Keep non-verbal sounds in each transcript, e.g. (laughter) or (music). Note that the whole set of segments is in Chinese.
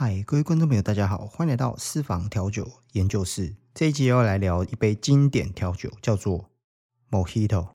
嗨，各位观众朋友，大家好，欢迎来到私房调酒研究室。这一集要来聊一杯经典调酒，叫做 Mojito。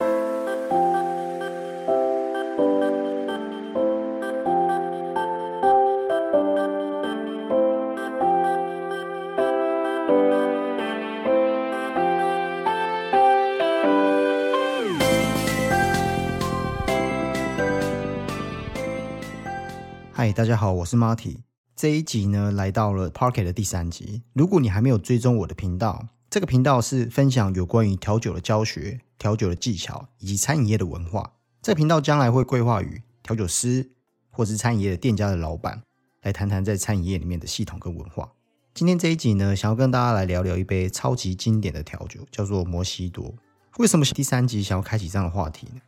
嗨，大家好，我是 Marty。这一集呢，来到了 Parket 的第三集。如果你还没有追踪我的频道，这个频道是分享有关于调酒的教学、调酒的技巧以及餐饮业的文化。这个频道将来会规划与调酒师或是餐饮业的店家的老板来谈谈在餐饮业里面的系统跟文化。今天这一集呢，想要跟大家来聊聊一杯超级经典的调酒，叫做摩西多。为什么第三集想要开启这样的话题呢？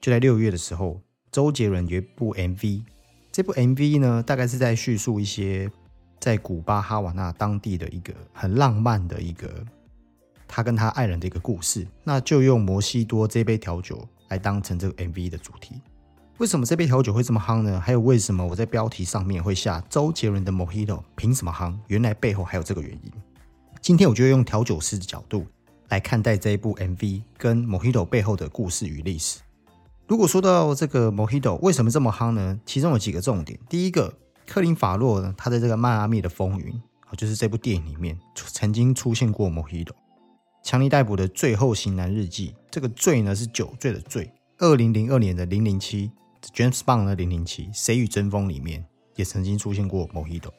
就在六月的时候，周杰伦有一部 MV。这部 MV 呢，大概是在叙述一些在古巴哈瓦那当地的一个很浪漫的一个他跟他爱人的一个故事。那就用摩西多这杯调酒来当成这个 MV 的主题。为什么这杯调酒会这么夯呢？还有为什么我在标题上面会下周杰伦的 Mojito 凭什么夯？原来背后还有这个原因。今天我就用调酒师的角度来看待这一部 MV 跟 Mojito 背后的故事与历史。如果说到这个 Mojito 为什么这么夯呢？其中有几个重点。第一个，克林法洛呢，他在这个迈阿密的风云啊，就是这部电影里面曾经出现过 Mojito。强尼逮捕的最后型男日记，这个罪呢是酒醉的醉。二零零二年的零零七，James Bond 的零零七，谁与争锋里面也曾经出现过 Mojito。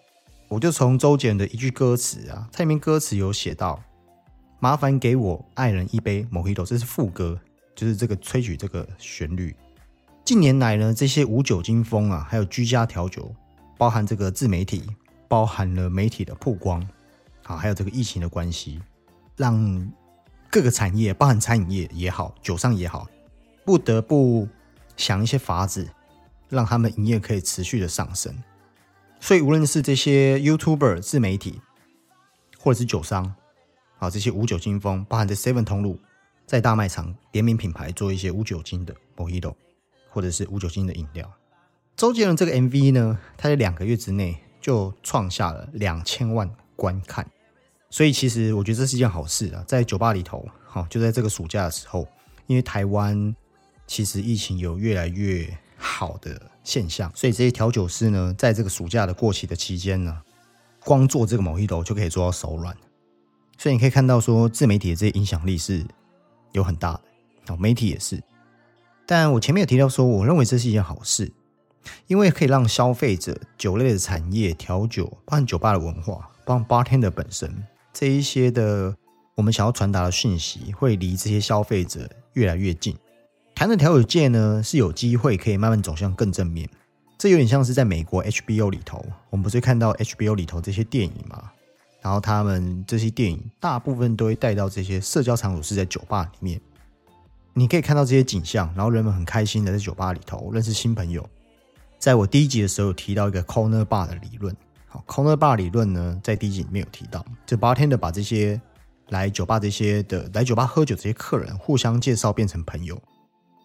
我就从周杰伦的一句歌词啊，他里面歌词有写到：“麻烦给我爱人一杯 Mojito。”这是副歌。就是这个吹曲这个旋律，近年来呢，这些无酒精风啊，还有居家调酒，包含这个自媒体，包含了媒体的曝光，啊，还有这个疫情的关系，让各个产业，包含餐饮业也好，酒商也好，不得不想一些法子，让他们营业可以持续的上升。所以，无论是这些 YouTuber 自媒体，或者是酒商，啊，这些无酒精风，包含这 Seven 通路。在大卖场联名品牌做一些无酒精的 Mojito，或者是无酒精的饮料。周杰伦这个 MV 呢，他在两个月之内就创下了两千万观看，所以其实我觉得这是一件好事啊。在酒吧里头，好就在这个暑假的时候，因为台湾其实疫情有越来越好的现象，所以这些调酒师呢，在这个暑假的过期的期间呢，光做这个 Mojito 就可以做到手软。所以你可以看到说，自媒体的这些影响力是。有很大的哦，媒体也是，但我前面有提到说，我认为这是一件好事，因为可以让消费者酒类的产业、调酒，包含酒吧的文化，包含 bartender 本身这一些的，我们想要传达的讯息，会离这些消费者越来越近。谈的调酒界呢，是有机会可以慢慢走向更正面。这有点像是在美国 HBO 里头，我们不是看到 HBO 里头这些电影吗？然后他们这些电影大部分都会带到这些社交场所，是在酒吧里面。你可以看到这些景象，然后人们很开心的在酒吧里头认识新朋友。在我第一集的时候有提到一个 corner bar 的理论，好，corner bar 理论呢，在第一集里面有提到，这 bartender 把这些来酒吧这些的来酒吧喝酒这些客人互相介绍变成朋友。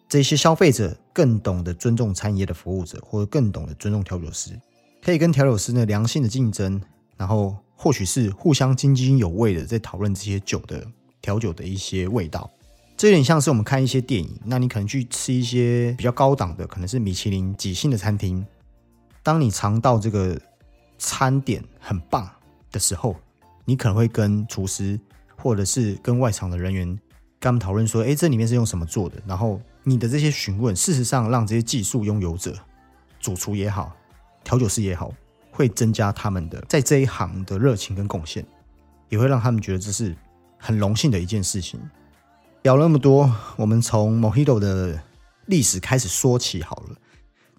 这些消费者更懂得尊重餐饮业的服务者，或者更懂得尊重调酒师，可以跟调酒师呢良性的竞争，然后。或许是互相津津有味的在讨论这些酒的调酒的一些味道，这有点像是我们看一些电影，那你可能去吃一些比较高档的，可能是米其林几星的餐厅。当你尝到这个餐点很棒的时候，你可能会跟厨师或者是跟外场的人员跟他们讨论说：“哎，这里面是用什么做的？”然后你的这些询问，事实上让这些技术拥有者、主厨也好、调酒师也好。会增加他们的在这一行的热情跟贡献，也会让他们觉得这是很荣幸的一件事情。聊了那么多，我们从 Mojito 的历史开始说起好了。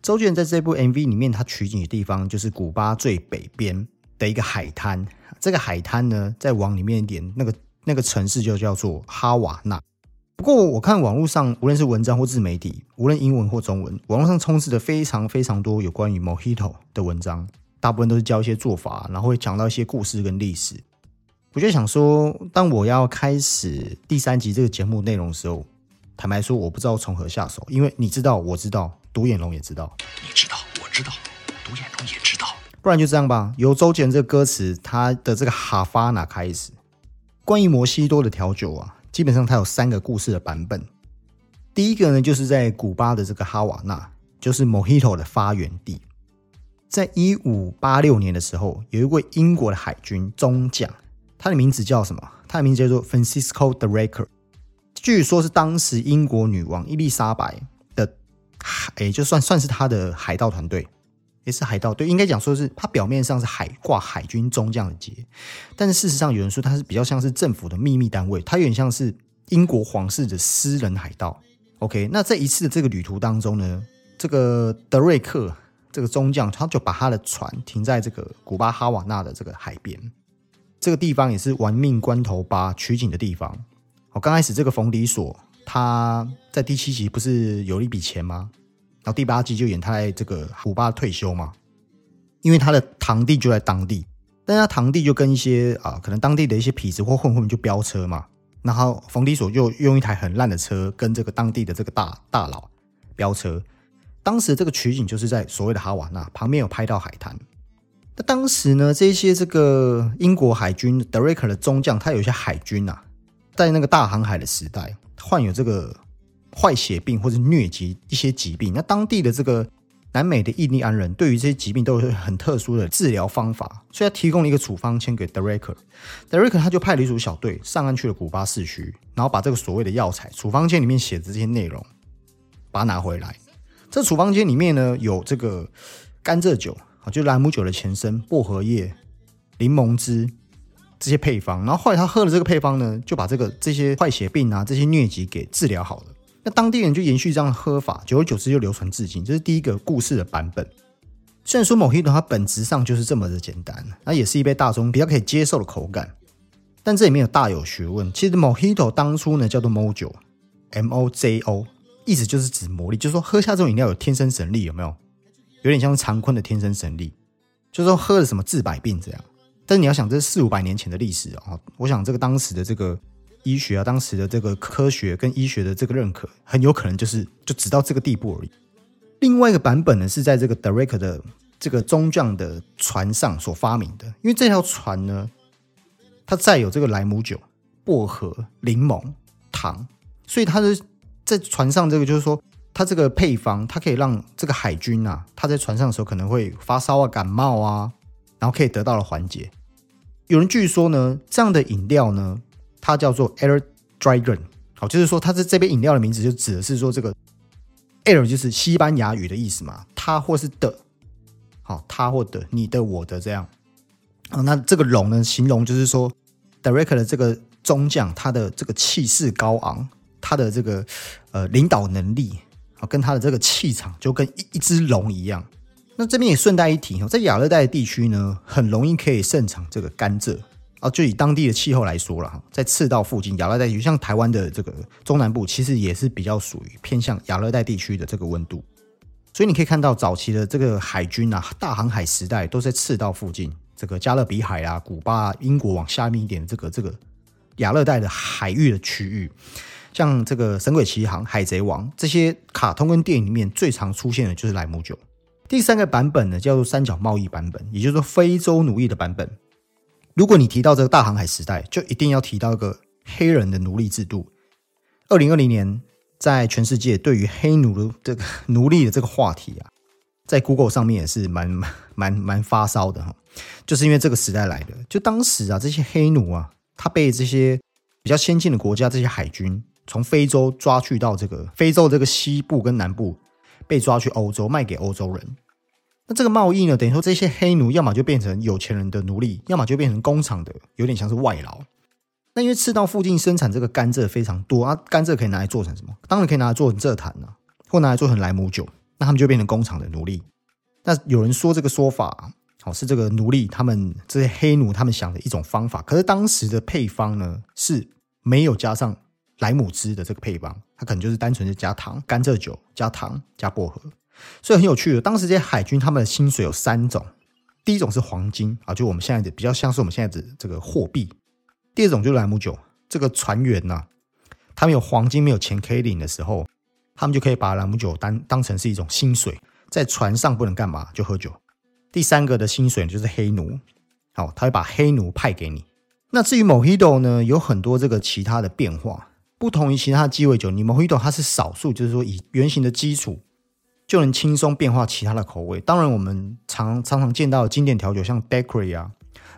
周杰伦在这部 MV 里面，他取景的地方就是古巴最北边的一个海滩。这个海滩呢，再往里面一点，那个那个城市就叫做哈瓦那。不过我看网络上，无论是文章或自媒体，无论英文或中文，网络上充斥着非常非常多有关于 Mojito 的文章。大部分都是教一些做法，然后会讲到一些故事跟历史。我就想说，当我要开始第三集这个节目内容的时候，坦白说，我不知道从何下手，因为你知道，我知道，独眼龙也知道，你知道，我知道，独眼龙也知道。不然就这样吧。由周杰伦这个歌词，他的这个哈法那开始，关于摩西多的调酒啊，基本上它有三个故事的版本。第一个呢，就是在古巴的这个哈瓦那，就是 Mojito 的发源地。在一五八六年的时候，有一位英国的海军中将，他的名字叫什么？他的名字叫做 Francisco de Reker，据说是当时英国女王伊丽莎白的海，也就算算是他的海盗团队，也是海盗队。应该讲说是他表面上是海挂海军中将的节，但是事实上有人说他是比较像是政府的秘密单位，他有点像是英国皇室的私人海盗。OK，那在一次的这个旅途当中呢，这个德瑞克。这个中将他就把他的船停在这个古巴哈瓦那的这个海边，这个地方也是玩命关头吧取景的地方。哦，刚开始这个冯迪索他在第七集不是有一笔钱吗？然后第八集就演他在这个古巴退休嘛，因为他的堂弟就在当地，但他堂弟就跟一些啊可能当地的一些痞子或混混就飙车嘛，然后冯迪索就用一台很烂的车跟这个当地的这个大大佬飙车。当时这个取景就是在所谓的哈瓦那旁边有拍到海滩。那当时呢，这些这个英国海军德瑞克的中将，他有一些海军啊，在那个大航海的时代患有这个坏血病或者疟疾一些疾病。那当地的这个南美的印第安人对于这些疾病都有很特殊的治疗方法，所以他提供了一个处方签给德瑞克。德瑞克他就派了一组小队上岸去了古巴市区，然后把这个所谓的药材处方签里面写的这些内容，把它拿回来。这处方间里面呢，有这个甘蔗酒啊，就朗姆酒的前身，薄荷叶、柠檬汁这些配方。然后后来他喝了这个配方呢，就把这个这些坏血病啊、这些疟疾给治疗好了。那当地人就延续这样的喝法，久而久之就流传至今。这是第一个故事的版本。虽然说某黑 o 它本质上就是这么的简单，那也是一杯大众比较可以接受的口感，但这里面有大有学问。其实某黑 o 当初呢叫做 Mojo，M O J O。意思就是指魔力，就是说喝下这种饮料有天生神力，有没有？有点像常坤的天生神力，就是说喝了什么治百病这样。但是你要想，这是四五百年前的历史哦。我想这个当时的这个医学啊，当时的这个科学跟医学的这个认可，很有可能就是就只到这个地步而已。另外一个版本呢，是在这个 Derek 的这个中将的船上所发明的，因为这条船呢，它载有这个莱姆酒、薄荷、柠檬、糖，所以它的。在船上，这个就是说，它这个配方，它可以让这个海军啊，他在船上的时候可能会发烧啊、感冒啊，然后可以得到了缓解。有人据说呢，这样的饮料呢，它叫做 Air Dragon，好，就是说它是这杯饮料的名字，就指的是说这个 Air 就是西班牙语的意思嘛，它或是的，好，它或的，你的、我的这样。啊，那这个龙呢，形容就是说，Direct 的这个中将，他的这个气势高昂。他的这个呃领导能力啊，跟他的这个气场就跟一一只龙一样。那这边也顺带一提哦，在亚热带地区呢，很容易可以盛产这个甘蔗啊。就以当地的气候来说了哈，在赤道附近，亚热带地区像台湾的这个中南部，其实也是比较属于偏向亚热带地区的这个温度。所以你可以看到早期的这个海军啊，大航海时代都在赤道附近，这个加勒比海啊、古巴、英国往下面一点这个这个亚热带的海域的区域。像这个《神鬼奇航》《海贼王》这些卡通跟电影里面最常出现的就是莱姆酒。第三个版本呢，叫做三角贸易版本，也就是说非洲奴役的版本。如果你提到这个大航海时代，就一定要提到一个黑人的奴隶制度。二零二零年，在全世界对于黑奴的这个奴隶的这个话题啊，在 Google 上面也是蛮 (laughs) 蛮蛮发烧的哈。就是因为这个时代来的，就当时啊，这些黑奴啊，他被这些比较先进的国家这些海军。从非洲抓去到这个非洲这个西部跟南部，被抓去欧洲卖给欧洲人。那这个贸易呢，等于说这些黑奴要么就变成有钱人的奴隶，要么就变成工厂的，有点像是外劳。那因为赤道附近生产这个甘蔗非常多啊，甘蔗可以拿来做成什么？当然可以拿来做成蔗糖啊，或拿来做成莱姆酒。那他们就变成工厂的奴隶。那有人说这个说法，好是这个奴隶他们这些黑奴他们想的一种方法。可是当时的配方呢是没有加上。莱姆汁的这个配方，它可能就是单纯是加糖、甘蔗酒加糖加薄荷，所以很有趣的。当时这些海军他们的薪水有三种，第一种是黄金啊，就我们现在的比较像是我们现在的这个货币；第二种就是莱姆酒，这个船员呐，他们有黄金没有钱可以领的时候，他们就可以把莱姆酒当当成是一种薪水，在船上不能干嘛就喝酒。第三个的薪水就是黑奴，好，他会把黑奴派给你。那至于 Mojito 呢，有很多这个其他的变化，不同于其他的鸡尾酒，你 Mojito 它是少数，就是说以原型的基础就能轻松变化其他的口味。当然，我们常常常见到的经典调酒，像 Daiquiri 啊、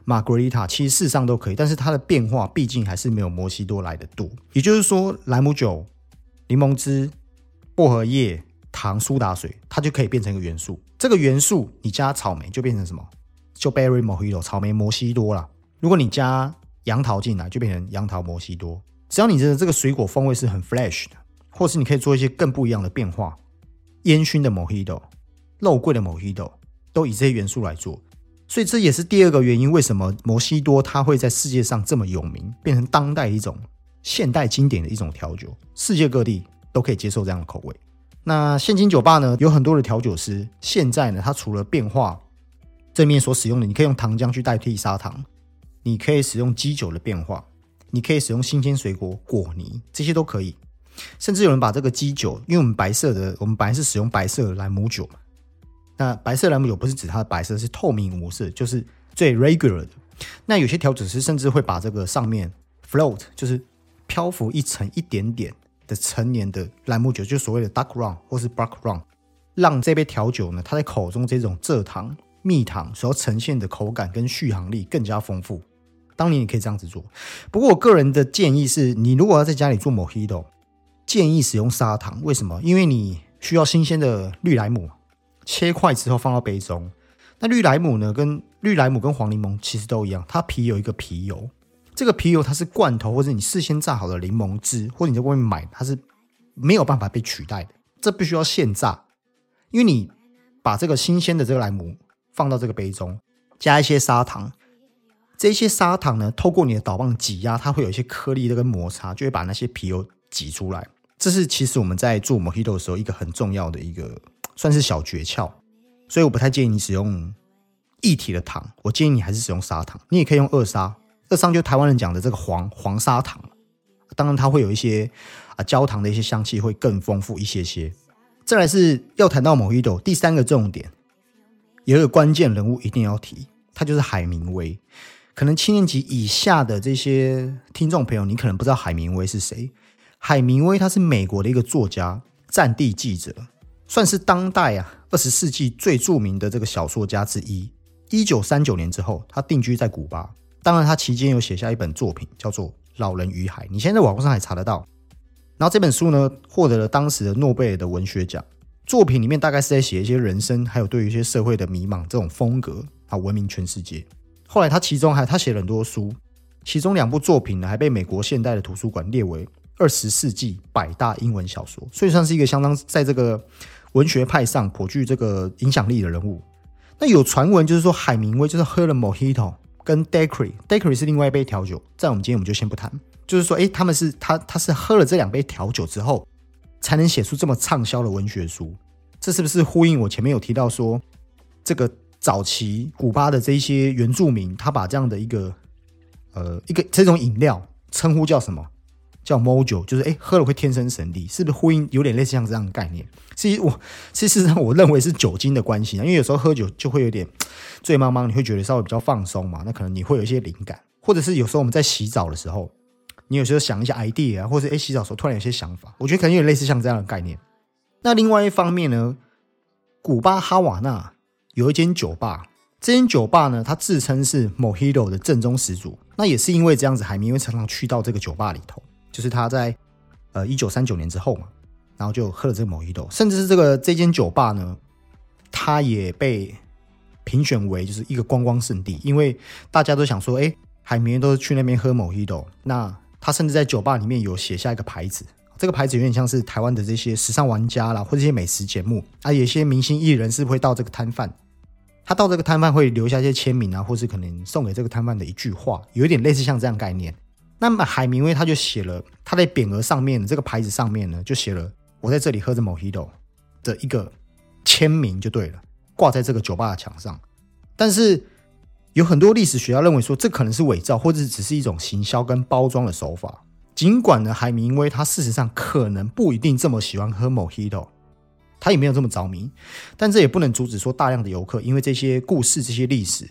Margarita，其实事实上都可以，但是它的变化毕竟还是没有摩西多来的多。也就是说，莱姆酒、柠檬汁、薄荷叶、糖、苏打水，它就可以变成一个元素。这个元素你加草莓就变成什么？就 Berry Mojito，草莓摩西多了。如果你加杨桃进来，就变成杨桃摩西多。只要你的这个水果风味是很 fresh 的，或是你可以做一些更不一样的变化，烟熏的 Mojito、肉桂的 Mojito，都以这些元素来做。所以这也是第二个原因，为什么摩西多它会在世界上这么有名，变成当代一种现代经典的一种调酒，世界各地都可以接受这样的口味。那现今酒吧呢，有很多的调酒师，现在呢，它除了变化这面所使用的，你可以用糖浆去代替砂糖，你可以使用基酒的变化，你可以使用新鲜水果果泥，这些都可以。甚至有人把这个基酒，因为我们白色的，我们本来是使用白色的莱姆酒嘛。那白色莱姆酒不是指它的白色是透明无色，就是最 regular 的。那有些调酒师甚至会把这个上面 float，就是漂浮一层一点点的成年的莱姆酒，就所谓的 dark rum 或是 black rum，让这杯调酒呢，它在口中这种蔗糖、蜜糖所呈现的口感跟续航力更加丰富。当年你可以这样子做，不过我个人的建议是，你如果要在家里做 mojito，建议使用砂糖。为什么？因为你需要新鲜的绿莱姆。切块之后放到杯中，那绿莱姆呢？跟绿莱姆跟黄柠檬其实都一样，它皮有一个皮油。这个皮油它是罐头或者你事先榨好的柠檬汁，或者你在外面买，它是没有办法被取代的。这必须要现榨，因为你把这个新鲜的这个莱姆放到这个杯中，加一些砂糖，这些砂糖呢，透过你的导棒挤压，它会有一些颗粒的跟摩擦，就会把那些皮油挤出来。这是其实我们在做 Mojito 的时候一个很重要的一个。算是小诀窍，所以我不太建议你使用液体的糖，我建议你还是使用砂糖。你也可以用二砂，二砂就台湾人讲的这个黄黄砂糖，当然它会有一些啊焦糖的一些香气会更丰富一些些。再来是要谈到 Mojito 第三个重点，有一个关键人物一定要提，他就是海明威。可能七年级以下的这些听众朋友，你可能不知道海明威是谁。海明威他是美国的一个作家、战地记者。算是当代啊二十世纪最著名的这个小说家之一。一九三九年之后，他定居在古巴。当然，他期间有写下一本作品，叫做《老人与海》，你现在网络上还查得到。然后这本书呢，获得了当时的诺贝尔的文学奖。作品里面大概是在写一些人生，还有对于一些社会的迷茫这种风格啊，闻名全世界。后来他其中还他写了很多书，其中两部作品呢，还被美国现代的图书馆列为二十世纪百大英文小说，所以算是一个相当在这个。文学派上颇具这个影响力的人物，那有传闻就是说海明威就是喝了 Mojito 跟 Daiquiri，Daiquiri 是另外一杯调酒，在我们今天我们就先不谈。就是说，诶，他们是他他是喝了这两杯调酒之后，才能写出这么畅销的文学书。这是不是呼应我前面有提到说，这个早期古巴的这一些原住民，他把这样的一个呃一个这种饮料称呼叫什么？叫 Mojo，就是哎，喝了会天生神力，是不是呼应有点类似像这样的概念？其实我，事实上我认为是酒精的关系啊，因为有时候喝酒就会有点醉茫茫，你会觉得稍微比较放松嘛，那可能你会有一些灵感，或者是有时候我们在洗澡的时候，你有时候想一些 idea，或者哎洗澡时候突然有些想法，我觉得可能有点类似像这样的概念。那另外一方面呢，古巴哈瓦那有一间酒吧，这间酒吧呢，它自称是 Mojito 的正宗始祖，那也是因为这样子，海明威常常去到这个酒吧里头。就是他在呃一九三九年之后嘛，然后就喝了这个某一豆，甚至是这个这间酒吧呢，他也被评选为就是一个观光圣地，因为大家都想说，哎，海绵都是去那边喝某一豆，那他甚至在酒吧里面有写下一个牌子，这个牌子有点像是台湾的这些时尚玩家啦，或者一些美食节目。啊，有些明星艺人是会到这个摊贩，他到这个摊贩会留下一些签名啊，或是可能送给这个摊贩的一句话，有一点类似像这样概念。那么海明威他就写了，他在匾额上面这个牌子上面呢，就写了我在这里喝着 Mojito 的一个签名就对了，挂在这个酒吧的墙上。但是有很多历史学家认为说，这可能是伪造，或者只是一种行销跟包装的手法。尽管呢，海明威他事实上可能不一定这么喜欢喝 Mojito，他也没有这么着迷。但这也不能阻止说大量的游客因为这些故事、这些历史，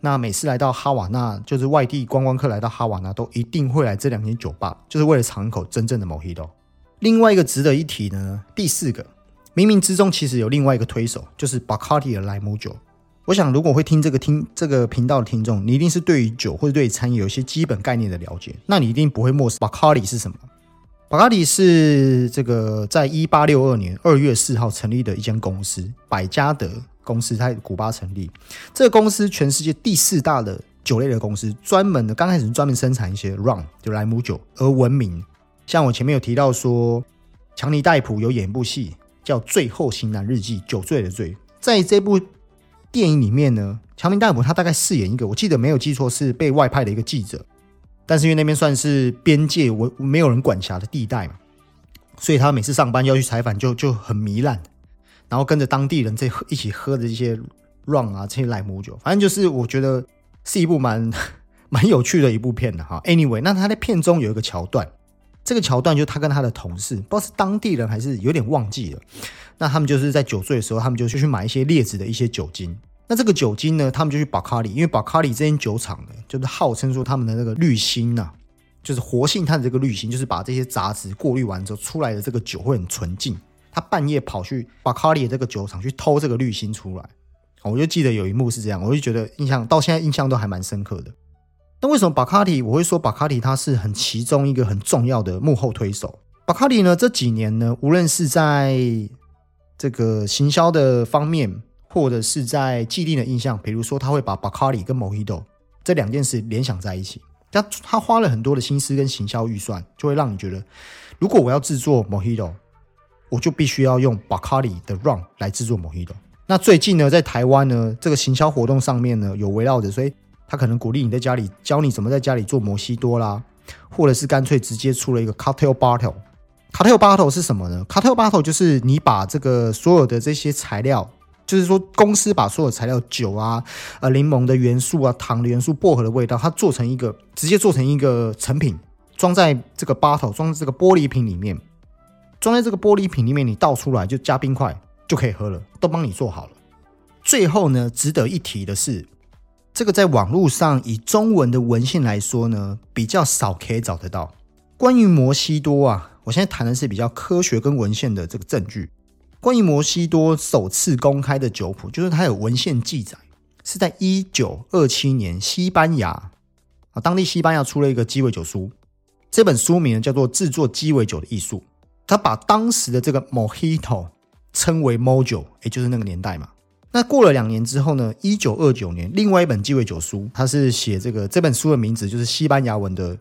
那每次来到哈瓦那，就是外地观光客来到哈瓦那，都一定会来这两间酒吧，就是为了尝一口真正的 Mojito。另外一个值得一提呢，第四个，冥冥之中其实有另外一个推手，就是 Bacardi 的莱姆酒。我想，如果会听这个听这个频道的听众，你一定是对于酒或者对餐饮有一些基本概念的了解，那你一定不会漠视 Bacardi 是什么。Bacardi 是这个在一八六二年二月四号成立的一间公司，百加德公司在古巴成立。这个公司全世界第四大的酒类的公司，专门的刚开始专门生产一些 rum 就莱姆酒而闻名。像我前面有提到说，强尼戴普有演一部戏叫《最后型男日记》，酒醉的醉，在这部。电影里面呢，强尼戴普他大概饰演一个，我记得没有记错是被外派的一个记者，但是因为那边算是边界，我没有人管辖的地带嘛，所以他每次上班要去采访就就很糜烂，然后跟着当地人在 (laughs) 一起喝的这些 rum 啊，这些莱姆酒，反正就是我觉得是一部蛮 (laughs) 蛮有趣的一部片的哈。Anyway，那他在片中有一个桥段，这个桥段就他跟他的同事，不知道是当地人还是有点忘记了。那他们就是在酒醉的时候，他们就去去买一些劣质的一些酒精。那这个酒精呢，他们就去巴卡里，因为巴卡里这间酒厂呢，就是号称说他们的那个滤芯呐，就是活性炭的这个滤芯，就是把这些杂质过滤完之后出来的这个酒会很纯净。他半夜跑去巴卡里的这个酒厂去偷这个滤芯出来，我就记得有一幕是这样，我就觉得印象到现在印象都还蛮深刻的。那为什么巴卡里我会说巴卡里它是很其中一个很重要的幕后推手？巴卡里呢这几年呢，无论是在这个行销的方面，或者是在既定的印象，比如说他会把 Bacardi 跟 Mojito 这两件事联想在一起，他他花了很多的心思跟行销预算，就会让你觉得，如果我要制作 Mojito，我就必须要用 Bacardi 的 Rum 来制作 Mojito。那最近呢，在台湾呢，这个行销活动上面呢，有围绕着，所以他可能鼓励你在家里教你怎么在家里做摩西多啦，或者是干脆直接出了一个 Cocktail Bottle。Cocktail Bottle 是什么呢？Cocktail Bottle 就是你把这个所有的这些材料，就是说公司把所有材料，酒啊、呃柠檬的元素啊、糖的元素、薄荷的味道，它做成一个直接做成一个成品，装在这个 bottle，装在这个玻璃瓶里面，装在这个玻璃瓶里面，你倒出来就加冰块就可以喝了，都帮你做好了。最后呢，值得一提的是，这个在网络上以中文的文献来说呢，比较少可以找得到关于摩西多啊。我现在谈的是比较科学跟文献的这个证据。关于摩西多首次公开的酒谱，就是它有文献记载，是在一九二七年，西班牙啊，当地西班牙出了一个鸡尾酒书，这本书名叫做《制作鸡尾酒的艺术》，他把当时的这个 Mojito 称为 Mojo，也就是那个年代嘛。那过了两年之后呢，一九二九年，另外一本鸡尾酒书，它是写这个这本书的名字就是西班牙文的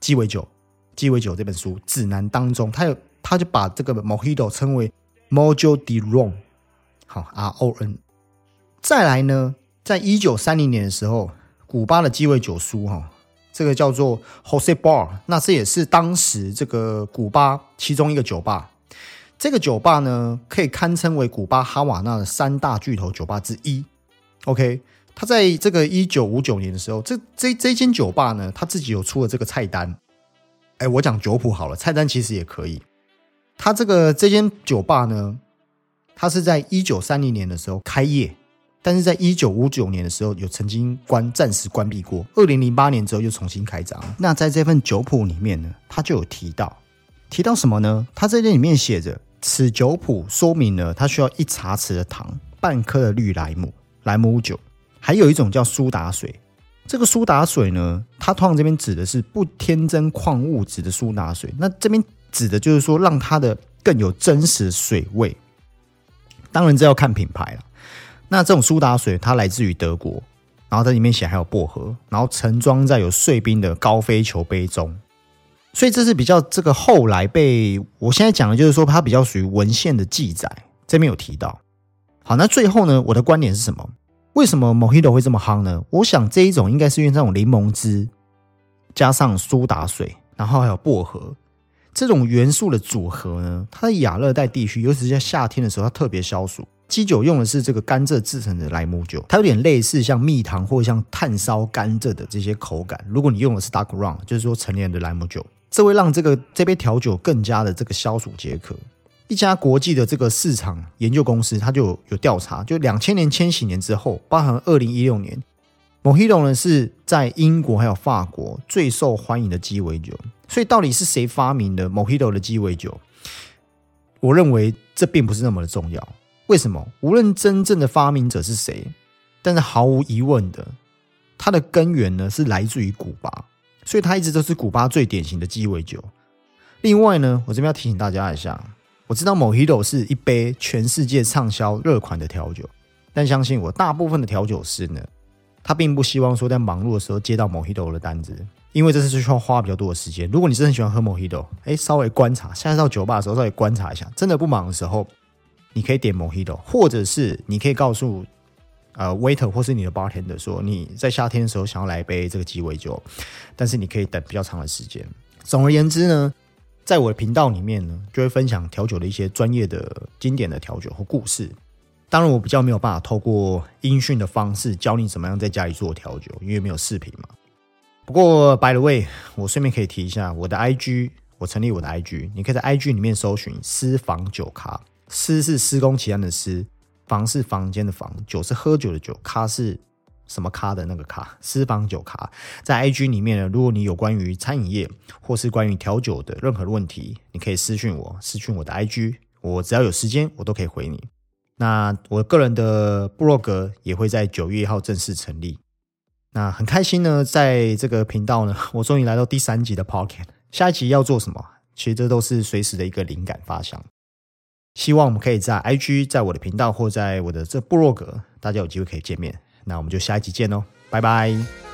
鸡尾酒。鸡尾酒这本书指南当中，他有他就把这个 Mojito 称为 Mojo de Ron，好 R O N。再来呢，在一九三零年的时候，古巴的鸡尾酒书哈，这个叫做 Jose Bar，那这也是当时这个古巴其中一个酒吧。这个酒吧呢，可以堪称为古巴哈瓦那的三大巨头酒吧之一。OK，他在这个一九五九年的时候，这这这间酒吧呢，他自己有出了这个菜单。哎，我讲酒谱好了，菜单其实也可以。他这个这间酒吧呢，他是在一九三零年的时候开业，但是在一九五九年的时候有曾经关暂时关闭过，二零零八年之后又重新开张。那在这份酒谱里面呢，他就有提到，提到什么呢？他这里面写着，此酒谱说明了他需要一茶匙的糖，半颗的绿莱姆莱姆酒，还有一种叫苏打水。这个苏打水呢，它通常这边指的是不添增矿物质的苏打水。那这边指的就是说，让它的更有真实水味。当然，这要看品牌了。那这种苏打水它来自于德国，然后在里面写还有薄荷，然后盛装在有碎冰的高飞球杯中。所以这是比较这个后来被我现在讲的，就是说它比较属于文献的记载，这边有提到。好，那最后呢，我的观点是什么？为什么 Mojito 会这么夯呢？我想这一种应该是因为这种柠檬汁加上苏打水，然后还有薄荷这种元素的组合呢，它在亚热带地区，尤其是在夏天的时候，它特别消暑。基酒用的是这个甘蔗制成的莱姆酒，它有点类似像蜜糖或像炭烧甘蔗的这些口感。如果你用的是 Dark Rum，就是说成年的莱姆酒，这会让这个这杯调酒更加的这个消暑解渴。一家国际的这个市场研究公司，它就有调查，就两千年、千禧年之后，包含二零一六年，Mojito 呢是在英国还有法国最受欢迎的鸡尾酒。所以到底是谁发明的 Mojito 的鸡尾酒？我认为这并不是那么的重要。为什么？无论真正的发明者是谁，但是毫无疑问的，它的根源呢是来自于古巴，所以它一直都是古巴最典型的鸡尾酒。另外呢，我这边要提醒大家一下。我知道 Mojito 是一杯全世界畅销热款的调酒，但相信我，大部分的调酒师呢，他并不希望说在忙碌的时候接到 Mojito 的单子，因为这次是需要花比较多的时间。如果你真的很喜欢喝 Mojito，哎，稍微观察，下次到酒吧的时候稍微观察一下，真的不忙的时候，你可以点 Mojito，或者是你可以告诉呃 waiter 或是你的 bartender 说你在夏天的时候想要来一杯这个鸡尾酒，但是你可以等比较长的时间。总而言之呢。在我的频道里面呢，就会分享调酒的一些专业的、经典的调酒和故事。当然，我比较没有办法透过音讯的方式教你怎么样在家里做调酒，因为没有视频嘛。不过，by the way，我顺便可以提一下我的 IG，我成立我的 IG，你可以在 IG 里面搜寻“私房酒咖”，“私”是施工期间的“私”，“房”是房间的“房”，“酒”是喝酒的“酒”，“咖”是。什么咖的那个咖，私房酒咖，在 IG 里面呢。如果你有关于餐饮业或是关于调酒的任何问题，你可以私讯我，私讯我的 IG，我只要有时间，我都可以回你。那我个人的部落格也会在九月一号正式成立。那很开心呢，在这个频道呢，(laughs) 我终于来到第三集的 Pocket。下一集要做什么？其实这都是随时的一个灵感发想。希望我们可以在 IG，在我的频道或在我的这部落格，大家有机会可以见面。那我们就下一集见喽，拜拜。